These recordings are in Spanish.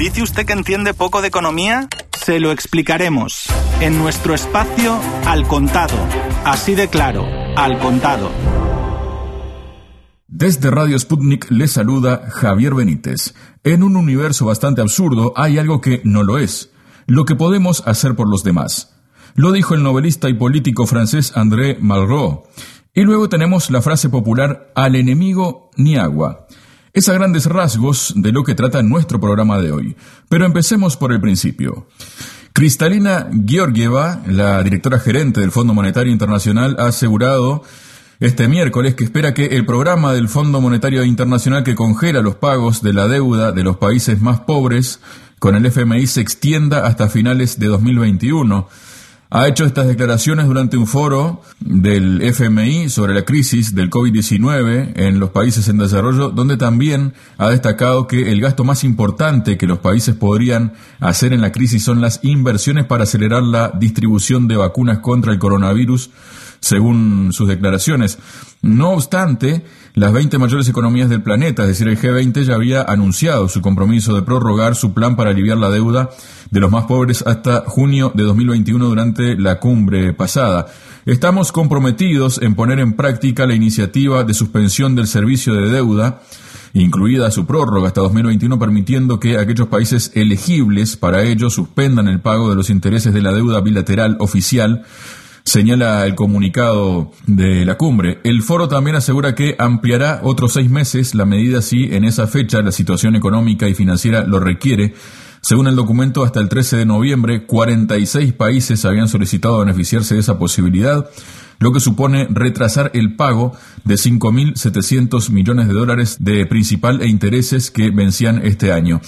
¿Dice usted que entiende poco de economía? Se lo explicaremos en nuestro espacio Al Contado. Así de claro, Al Contado. Desde Radio Sputnik le saluda Javier Benítez. En un universo bastante absurdo hay algo que no lo es, lo que podemos hacer por los demás. Lo dijo el novelista y político francés André Malraux. Y luego tenemos la frase popular al enemigo ni agua. Es a grandes rasgos de lo que trata nuestro programa de hoy. Pero empecemos por el principio. Cristalina Georgieva, la directora gerente del Fondo Monetario Internacional, ha asegurado este miércoles que espera que el programa del Fondo Monetario Internacional que congela los pagos de la deuda de los países más pobres con el FMI se extienda hasta finales de 2021 ha hecho estas declaraciones durante un foro del FMI sobre la crisis del COVID-19 en los países en desarrollo, donde también ha destacado que el gasto más importante que los países podrían hacer en la crisis son las inversiones para acelerar la distribución de vacunas contra el coronavirus, según sus declaraciones. No obstante, las 20 mayores economías del planeta, es decir, el G20, ya había anunciado su compromiso de prorrogar su plan para aliviar la deuda de los más pobres hasta junio de 2021 durante la cumbre pasada. Estamos comprometidos en poner en práctica la iniciativa de suspensión del servicio de deuda, incluida su prórroga hasta 2021, permitiendo que aquellos países elegibles para ello suspendan el pago de los intereses de la deuda bilateral oficial señala el comunicado de la cumbre. El foro también asegura que ampliará otros seis meses la medida si en esa fecha la situación económica y financiera lo requiere. Según el documento, hasta el 13 de noviembre, 46 países habían solicitado beneficiarse de esa posibilidad, lo que supone retrasar el pago de 5.700 millones de dólares de principal e intereses que vencían este año.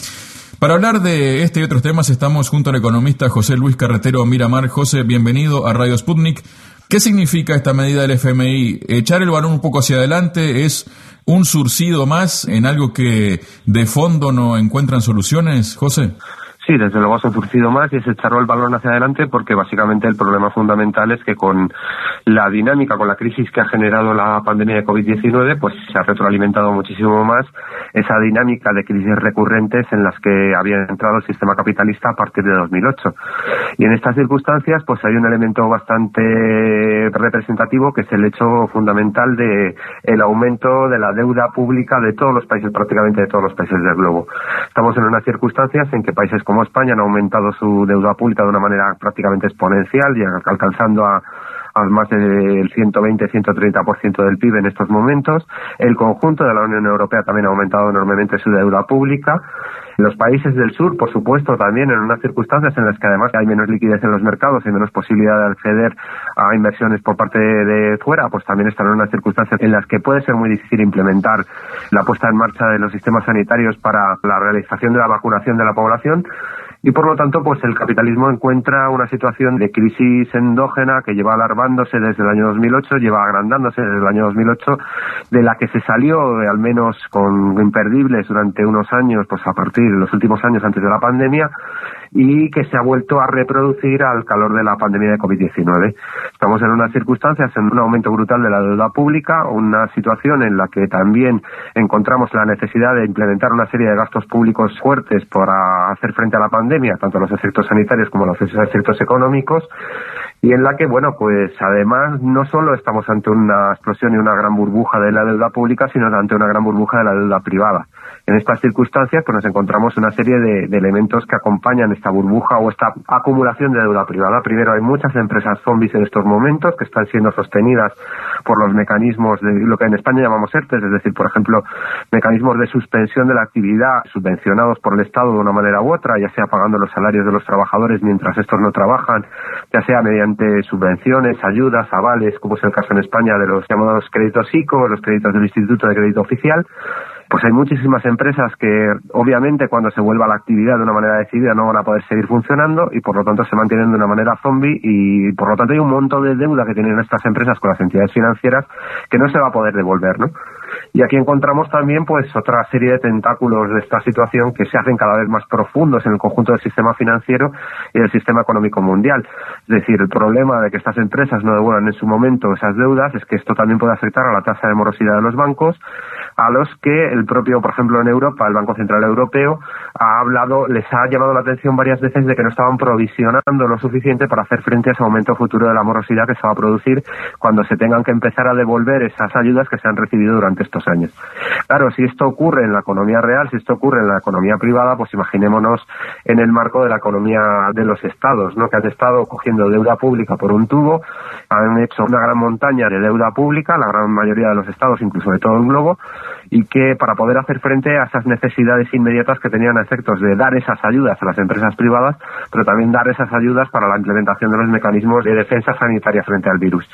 Para hablar de este y otros temas estamos junto al economista José Luis Carretero Miramar. José, bienvenido a Radio Sputnik. ¿Qué significa esta medida del FMI? ¿Echar el balón un poco hacia adelante es un surcido más en algo que de fondo no encuentran soluciones, José? Sí, desde luego ha surcido más y se echarlo el balón hacia adelante porque básicamente el problema fundamental es que con la dinámica, con la crisis que ha generado la pandemia de COVID-19, pues se ha retroalimentado muchísimo más esa dinámica de crisis recurrentes en las que había entrado el sistema capitalista a partir de 2008. Y en estas circunstancias, pues hay un elemento bastante representativo que es el hecho fundamental de el aumento de la deuda pública de todos los países, prácticamente de todos los países del globo. Estamos en unas circunstancias en que países como España han aumentado su deuda pública de una manera prácticamente exponencial, y alcanzando a, más del 120-130% del PIB en estos momentos. El conjunto de la Unión Europea también ha aumentado enormemente su deuda pública. Los países del sur, por supuesto, también en unas circunstancias en las que además hay menos liquidez en los mercados y menos posibilidad de acceder a inversiones por parte de fuera, pues también están en unas circunstancias en las que puede ser muy difícil implementar la puesta en marcha de los sistemas sanitarios para la realización de la vacunación de la población y por lo tanto pues el capitalismo encuentra una situación de crisis endógena que lleva alarmándose desde el año 2008, lleva agrandándose desde el año 2008, de la que se salió eh, al menos con imperdibles durante unos años, pues a partir de los últimos años antes de la pandemia y que se ha vuelto a reproducir al calor de la pandemia de COVID-19. Estamos en unas circunstancias, en un aumento brutal de la deuda pública, una situación en la que también encontramos la necesidad de implementar una serie de gastos públicos fuertes para hacer frente a la pandemia, tanto los efectos sanitarios como los efectos económicos, y en la que, bueno, pues además no solo estamos ante una explosión y una gran burbuja de la deuda pública, sino ante una gran burbuja de la deuda privada. En estas circunstancias, pues nos encontramos una serie de, elementos que acompañan esta burbuja o esta acumulación de deuda privada. Primero, hay muchas empresas zombies en estos momentos que están siendo sostenidas por los mecanismos de lo que en España llamamos ERTES, es decir, por ejemplo, mecanismos de suspensión de la actividad subvencionados por el Estado de una manera u otra, ya sea pagando los salarios de los trabajadores mientras estos no trabajan, ya sea mediante subvenciones, ayudas, avales, como es el caso en España de los llamados créditos ICO, los créditos del Instituto de Crédito Oficial, pues hay muchísimas empresas que obviamente cuando se vuelva la actividad de una manera decidida no van a poder seguir funcionando y por lo tanto se mantienen de una manera zombie y por lo tanto hay un montón de deuda que tienen estas empresas con las entidades financieras que no se va a poder devolver, ¿no? Y aquí encontramos también pues otra serie de tentáculos de esta situación que se hacen cada vez más profundos en el conjunto del sistema financiero y del sistema económico mundial. Es decir, el problema de que estas empresas no devuelvan en su momento esas deudas es que esto también puede afectar a la tasa de morosidad de los bancos, a los que el propio, por ejemplo, en Europa, el Banco Central Europeo ha hablado, les ha llamado la atención varias veces de que no estaban provisionando lo suficiente para hacer frente a ese aumento futuro de la morosidad que se va a producir cuando se tengan que empezar a devolver esas ayudas que se han recibido durante estos años. Claro, si esto ocurre en la economía real, si esto ocurre en la economía privada, pues imaginémonos en el marco de la economía de los estados, ¿no? Que han estado cogiendo deuda pública por un tubo, han hecho una gran montaña de deuda pública, la gran mayoría de los estados, incluso de todo el globo, y que para poder hacer frente a esas necesidades inmediatas que tenían efectos de dar esas ayudas a las empresas privadas, pero también dar esas ayudas para la implementación de los mecanismos de defensa sanitaria frente al virus.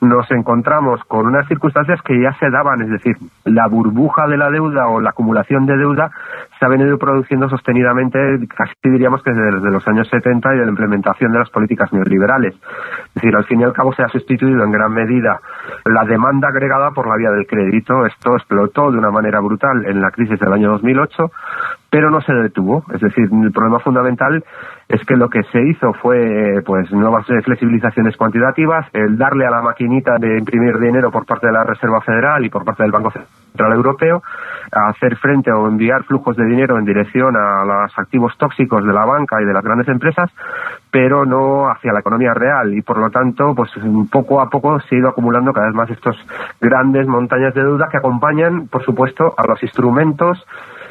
Nos encontramos con unas circunstancias que ya se daban, es decir, la burbuja de la deuda o la acumulación de deuda se ha venido produciendo sostenidamente, casi diríamos que desde los años 70 y de la implementación de las políticas neoliberales. Es decir, al fin y al cabo se ha sustituido en gran medida la demanda agregada por la vía del crédito. Esto explotó de una manera brutal en la crisis del año 2008, pero no se detuvo. Es decir, el problema fundamental es que lo que se hizo fue pues nuevas flexibilizaciones cuantitativas, el darle a la maquinita de imprimir dinero por parte de la Reserva Federal y por parte del Banco Central Europeo, a hacer frente o enviar flujos de dinero en dirección a los activos tóxicos de la banca y de las grandes empresas, pero no hacia la economía real. Y por lo tanto pues poco a poco se ha ido acumulando cada vez más estos grandes montañas de deuda que acompañan por supuesto a los instrumentos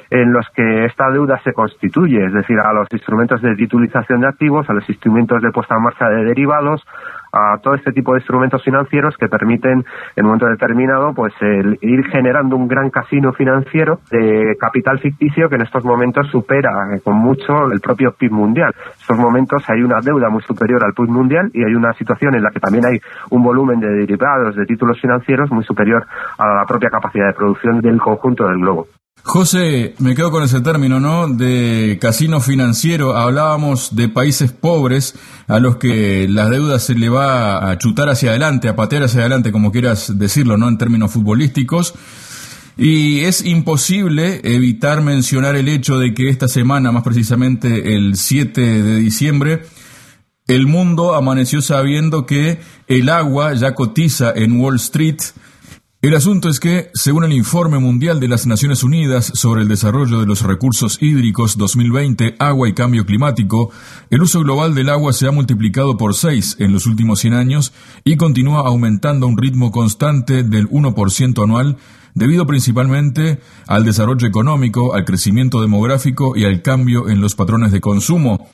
en los que esta deuda se constituye, es decir, a los instrumentos de titulización de activos, a los instrumentos de puesta en marcha de derivados, a todo este tipo de instrumentos financieros que permiten en un momento determinado pues el ir generando un gran casino financiero de capital ficticio que en estos momentos supera con mucho el propio PIB mundial. En estos momentos hay una deuda muy superior al PIB mundial y hay una situación en la que también hay un volumen de derivados de títulos financieros muy superior a la propia capacidad de producción del conjunto del globo. José, me quedo con ese término, ¿no? De casino financiero. Hablábamos de países pobres a los que las deudas se le va a chutar hacia adelante, a patear hacia adelante, como quieras decirlo, ¿no? En términos futbolísticos. Y es imposible evitar mencionar el hecho de que esta semana, más precisamente el 7 de diciembre, el mundo amaneció sabiendo que el agua ya cotiza en Wall Street el asunto es que, según el Informe Mundial de las Naciones Unidas sobre el Desarrollo de los Recursos Hídricos 2020, Agua y Cambio Climático, el uso global del agua se ha multiplicado por seis en los últimos 100 años y continúa aumentando a un ritmo constante del 1% anual, debido principalmente al desarrollo económico, al crecimiento demográfico y al cambio en los patrones de consumo.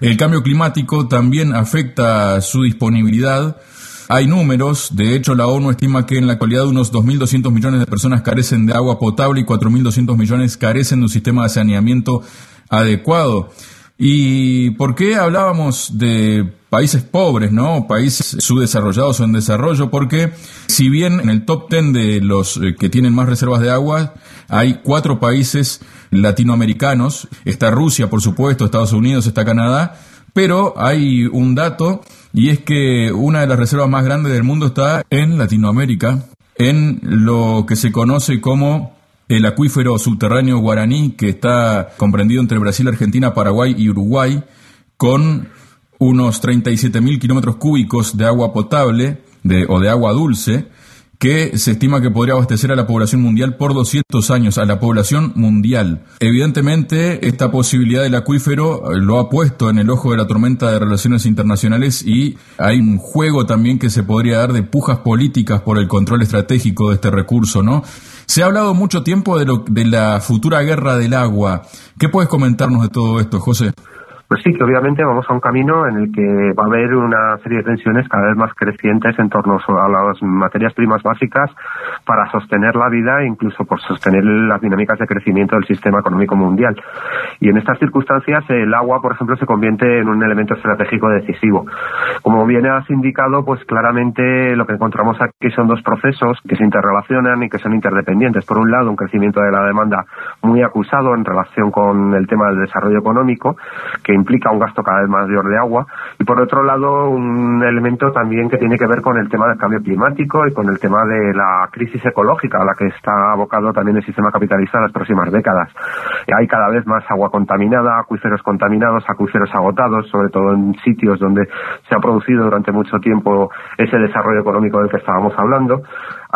El cambio climático también afecta su disponibilidad, hay números, de hecho la ONU estima que en la actualidad unos 2.200 millones de personas carecen de agua potable y 4.200 millones carecen de un sistema de saneamiento adecuado. ¿Y por qué hablábamos de países pobres, no? Países subdesarrollados o en desarrollo, porque si bien en el top 10 de los eh, que tienen más reservas de agua hay cuatro países latinoamericanos, está Rusia, por supuesto, Estados Unidos, está Canadá, pero hay un dato y es que una de las reservas más grandes del mundo está en Latinoamérica, en lo que se conoce como el acuífero subterráneo guaraní, que está comprendido entre Brasil, Argentina, Paraguay y Uruguay, con unos 37.000 kilómetros cúbicos de agua potable de, o de agua dulce, que se estima que podría abastecer a la población mundial por 200 años, a la población mundial. Evidentemente, esta posibilidad del acuífero eh, lo ha puesto en el ojo de la tormenta de relaciones internacionales y hay un juego también que se podría dar de pujas políticas por el control estratégico de este recurso, ¿no? Se ha hablado mucho tiempo de, lo, de la futura guerra del agua. ¿Qué puedes comentarnos de todo esto, José? Pues sí, que obviamente vamos a un camino en el que va a haber una serie de tensiones cada vez más crecientes en torno a las materias primas básicas para sostener la vida e incluso por sostener las dinámicas de crecimiento del sistema económico mundial. Y en estas circunstancias el agua, por ejemplo, se convierte en un elemento estratégico decisivo. Como bien has indicado, pues claramente lo que encontramos aquí son dos procesos que se interrelacionan y que son interdependientes. Por un lado, un crecimiento de la demanda muy acusado en relación con el tema del desarrollo económico, que implica un gasto cada vez mayor de agua, y por otro lado, un elemento también que tiene que ver con el tema del cambio climático y con el tema de la crisis ecológica a la que está abocado también el sistema capitalista en las próximas décadas. Hay cada vez más agua contaminada, acuíferos contaminados, acuíferos agotados, sobre todo en sitios donde se ha producido durante mucho tiempo ese desarrollo económico del que estábamos hablando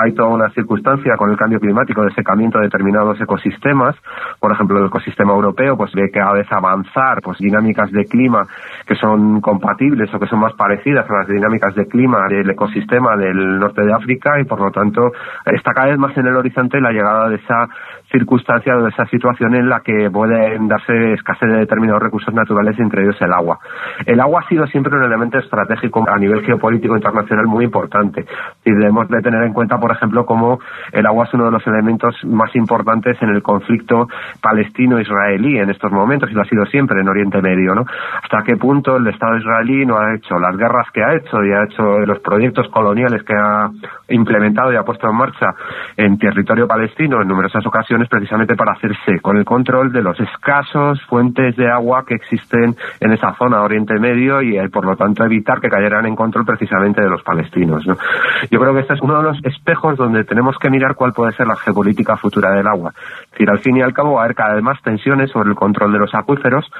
hay toda una circunstancia con el cambio climático de secamiento de determinados ecosistemas, por ejemplo el ecosistema europeo pues ve cada vez avanzar pues dinámicas de clima que son compatibles o que son más parecidas a las dinámicas de clima del ecosistema del norte de África y por lo tanto está cada vez más en el horizonte la llegada de esa circunstancia o de esa situación en la que pueden darse escasez de determinados recursos naturales, entre ellos el agua. El agua ha sido siempre un elemento estratégico a nivel geopolítico internacional muy importante y debemos de tener en cuenta, por ejemplo, cómo el agua es uno de los elementos más importantes en el conflicto palestino-israelí en estos momentos y lo ha sido siempre en Oriente Medio, ¿no? Hasta qué punto el Estado israelí no ha hecho las guerras que ha hecho y ha hecho los proyectos coloniales que ha implementado y ha puesto en marcha en territorio palestino en numerosas ocasiones precisamente para hacerse con el control de los escasos fuentes de agua que existen en esa zona Oriente Medio y eh, por lo tanto evitar que cayeran en control precisamente de los palestinos. Yo creo que este es uno de los espejos donde tenemos que mirar cuál puede ser la geopolítica futura del agua. Es decir, al fin y al cabo va a haber cada vez más tensiones sobre el control de los acuíferos,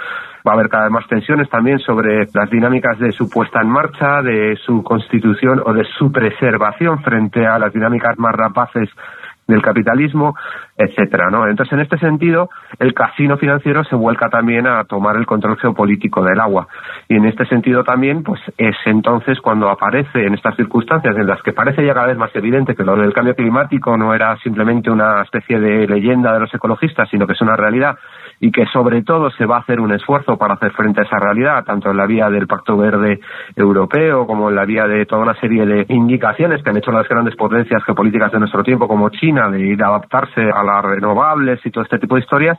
va a haber cada vez más tensiones también sobre las dinámicas de su puesta en marcha, de su constitución o de su preservación frente a las dinámicas más rapaces del capitalismo, etcétera, ¿no? Entonces, en este sentido, el casino financiero se vuelca también a tomar el control geopolítico del agua. Y en este sentido también, pues es entonces cuando aparece en estas circunstancias en las que parece ya cada vez más evidente que lo del cambio climático no era simplemente una especie de leyenda de los ecologistas, sino que es una realidad y que sobre todo se va a hacer un esfuerzo para hacer frente a esa realidad, tanto en la vía del Pacto Verde Europeo como en la vía de toda una serie de indicaciones que han hecho las grandes potencias geopolíticas de nuestro tiempo, como China, de ir a adaptarse a las renovables y todo este tipo de historias,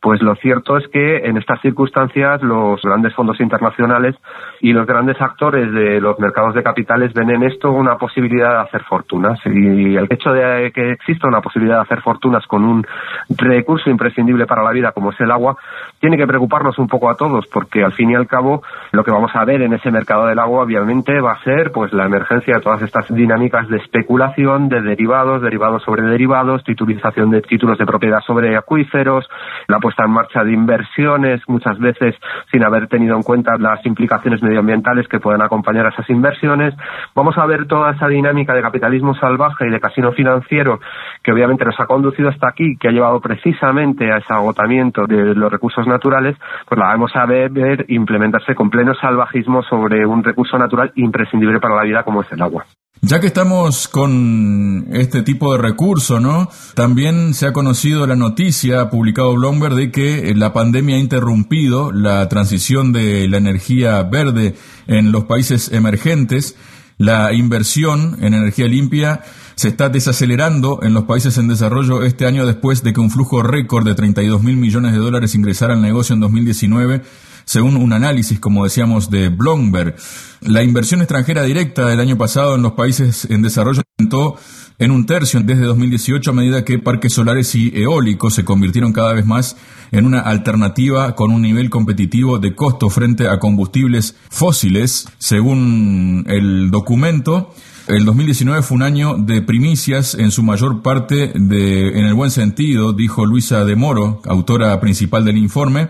pues lo cierto es que en estas circunstancias los grandes fondos internacionales y los grandes actores de los mercados de capitales ven en esto una posibilidad de hacer fortunas. Y el hecho de que exista una posibilidad de hacer fortunas con un recurso imprescindible para la vida como es el agua, tiene que preocuparnos un poco a todos, porque al fin y al cabo lo que vamos a ver en ese mercado del agua obviamente va a ser pues la emergencia de todas estas dinámicas de especulación, de derivados, derivados sobre derivados, titulización de títulos de propiedad sobre acuíferos, la puesta en marcha de inversiones, muchas veces sin haber tenido en cuenta las implicaciones medioambientales que pueden acompañar a esas inversiones. Vamos a ver toda esa dinámica de capitalismo salvaje y de casino financiero que obviamente nos ha conducido hasta aquí, que ha llevado precisamente a ese agotamiento de los recursos naturales, pues la vamos a ver implementarse con pleno salvajismo sobre un recurso natural imprescindible para la vida como es el agua. Ya que estamos con este tipo de recurso, ¿no? También se ha conocido la noticia, ha publicado Bloomberg, de que la pandemia ha interrumpido la transición de la energía verde en los países emergentes. La inversión en energía limpia se está desacelerando en los países en desarrollo este año después de que un flujo récord de 32 mil millones de dólares ingresara al negocio en 2019 según un análisis, como decíamos, de Bloomberg. La inversión extranjera directa del año pasado en los países en desarrollo aumentó en un tercio desde 2018 a medida que parques solares y eólicos se convirtieron cada vez más en una alternativa con un nivel competitivo de costo frente a combustibles fósiles, según el documento. El 2019 fue un año de primicias, en su mayor parte de, en el buen sentido, dijo Luisa de Moro, autora principal del informe.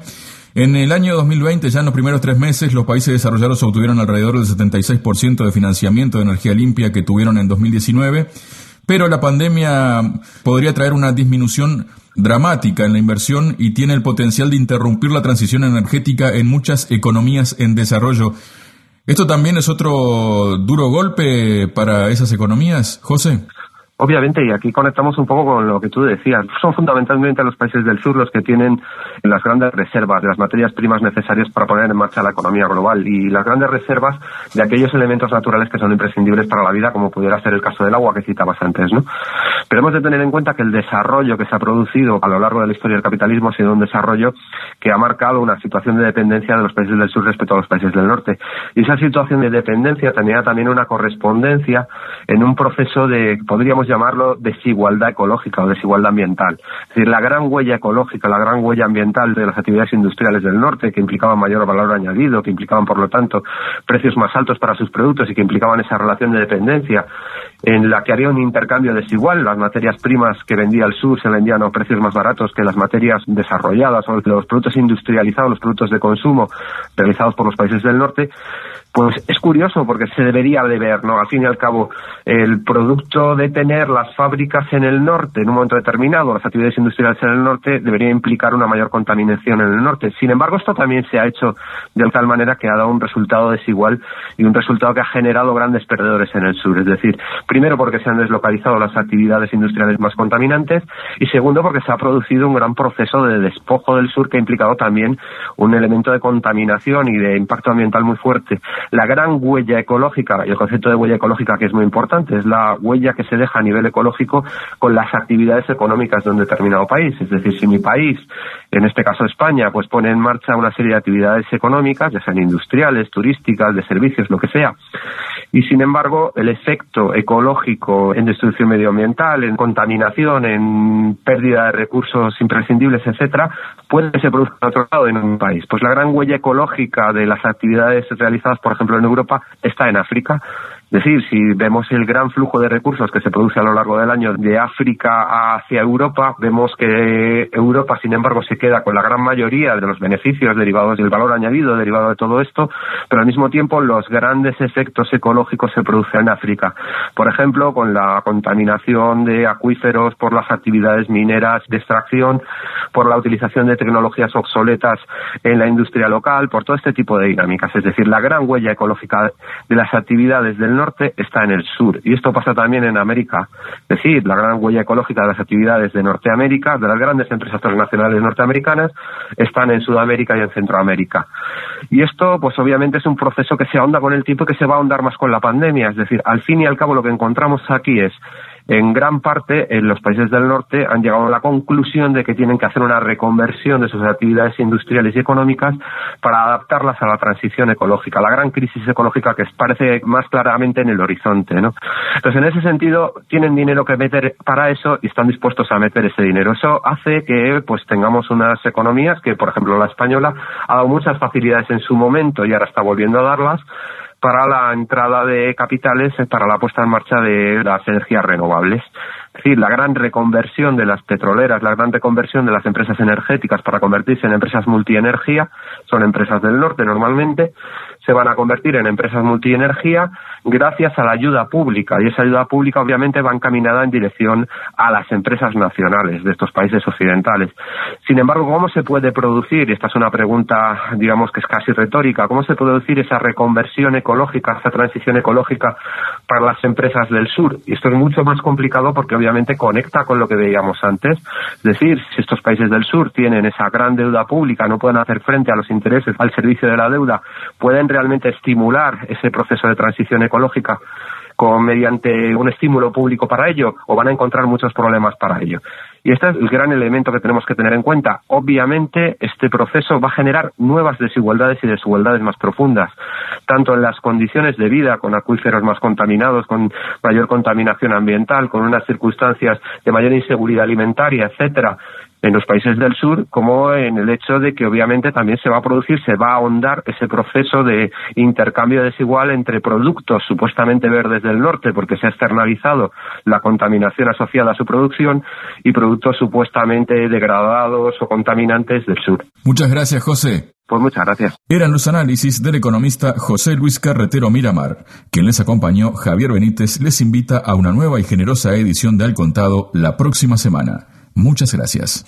En el año 2020, ya en los primeros tres meses, los países desarrollados obtuvieron alrededor del 76% de financiamiento de energía limpia que tuvieron en 2019, pero la pandemia podría traer una disminución dramática en la inversión y tiene el potencial de interrumpir la transición energética en muchas economías en desarrollo. ¿Esto también es otro duro golpe para esas economías, José? Obviamente, y aquí conectamos un poco con lo que tú decías, son fundamentalmente los países del sur los que tienen las grandes reservas de las materias primas necesarias para poner en marcha la economía global y las grandes reservas de aquellos elementos naturales que son imprescindibles para la vida, como pudiera ser el caso del agua que citabas antes, ¿no? Pero hemos de tener en cuenta que el desarrollo que se ha producido a lo largo de la historia del capitalismo ha sido un desarrollo que ha marcado una situación de dependencia de los países del sur respecto a los países del norte. Y esa situación de dependencia tenía también una correspondencia en un proceso de, podríamos llamarlo desigualdad ecológica o desigualdad ambiental. Es decir, la gran huella ecológica, la gran huella ambiental de las actividades industriales del norte, que implicaban mayor valor añadido, que implicaban, por lo tanto, precios más altos para sus productos y que implicaban esa relación de dependencia en la que había un intercambio desigual. Las materias primas que vendía el sur se vendían a precios más baratos que las materias desarrolladas o los productos industrializados, los productos de consumo realizados por los países del norte. Pues es curioso porque se debería de ver, ¿no? Al fin y al cabo, el producto de tener las fábricas en el norte en un momento determinado, las actividades industriales en el norte, debería implicar una mayor contaminación en el norte. Sin embargo, esto también se ha hecho de tal manera que ha dado un resultado desigual y un resultado que ha generado grandes perdedores en el sur. Es decir, primero porque se han deslocalizado las actividades industriales más contaminantes y segundo porque se ha producido un gran proceso de despojo del sur que ha implicado también un elemento de contaminación y de impacto ambiental muy fuerte la gran huella ecológica, y el concepto de huella ecológica que es muy importante, es la huella que se deja a nivel ecológico con las actividades económicas de un determinado país. Es decir, si mi país, en este caso España, pues pone en marcha una serie de actividades económicas, ya sean industriales, turísticas, de servicios, lo que sea, y sin embargo el efecto ecológico en destrucción medioambiental, en contaminación, en pérdida de recursos imprescindibles, etcétera, puede que se produzca en otro lado en un país. Pues la gran huella ecológica de las actividades realizadas, por ejemplo, en Europa, está en África es decir, si vemos el gran flujo de recursos que se produce a lo largo del año de África hacia Europa, vemos que Europa, sin embargo, se queda con la gran mayoría de los beneficios derivados del valor añadido derivado de todo esto, pero al mismo tiempo los grandes efectos ecológicos se producen en África. Por ejemplo, con la contaminación de acuíferos por las actividades mineras de extracción, por la utilización de tecnologías obsoletas en la industria local, por todo este tipo de dinámicas. Es decir, la gran huella ecológica de las actividades del norte está en el sur. Y esto pasa también en América. Es decir, la gran huella ecológica de las actividades de Norteamérica, de las grandes empresas transnacionales norteamericanas, están en Sudamérica y en Centroamérica. Y esto, pues obviamente es un proceso que se ahonda con el tiempo y que se va a ahondar más con la pandemia. Es decir, al fin y al cabo lo que encontramos aquí es en gran parte en los países del norte han llegado a la conclusión de que tienen que hacer una reconversión de sus actividades industriales y económicas para adaptarlas a la transición ecológica, la gran crisis ecológica que parece más claramente en el horizonte. ¿no? Entonces, en ese sentido, tienen dinero que meter para eso y están dispuestos a meter ese dinero. Eso hace que pues tengamos unas economías que, por ejemplo, la española ha dado muchas facilidades en su momento y ahora está volviendo a darlas para la entrada de capitales para la puesta en marcha de las energías renovables. Es decir, la gran reconversión de las petroleras, la gran reconversión de las empresas energéticas para convertirse en empresas multienergía, son empresas del norte normalmente, se van a convertir en empresas multienergía gracias a la ayuda pública y esa ayuda pública obviamente va encaminada en dirección a las empresas nacionales de estos países occidentales. Sin embargo, ¿cómo se puede producir, y esta es una pregunta digamos que es casi retórica, cómo se puede producir esa reconversión ecológica, esa transición ecológica para las empresas del sur? Y esto es mucho más complicado porque obviamente conecta con lo que veíamos antes. Es decir, si estos países del sur tienen esa gran deuda pública, no pueden hacer frente a los intereses al servicio de la deuda, pueden realmente estimular ese proceso de transición ecológica con, mediante un estímulo público para ello o van a encontrar muchos problemas para ello. Y este es el gran elemento que tenemos que tener en cuenta. Obviamente, este proceso va a generar nuevas desigualdades y desigualdades más profundas, tanto en las condiciones de vida, con acuíferos más contaminados, con mayor contaminación ambiental, con unas circunstancias de mayor inseguridad alimentaria, etcétera, en los países del sur, como en el hecho de que obviamente también se va a producir, se va a ahondar ese proceso de intercambio desigual entre productos supuestamente verdes del norte, porque se ha externalizado la contaminación asociada a su producción, y productos supuestamente degradados o contaminantes del sur. Muchas gracias, José. Pues muchas gracias. Eran los análisis del economista José Luis Carretero Miramar. Quien les acompañó, Javier Benítez, les invita a una nueva y generosa edición de Al Contado la próxima semana. Muchas gracias.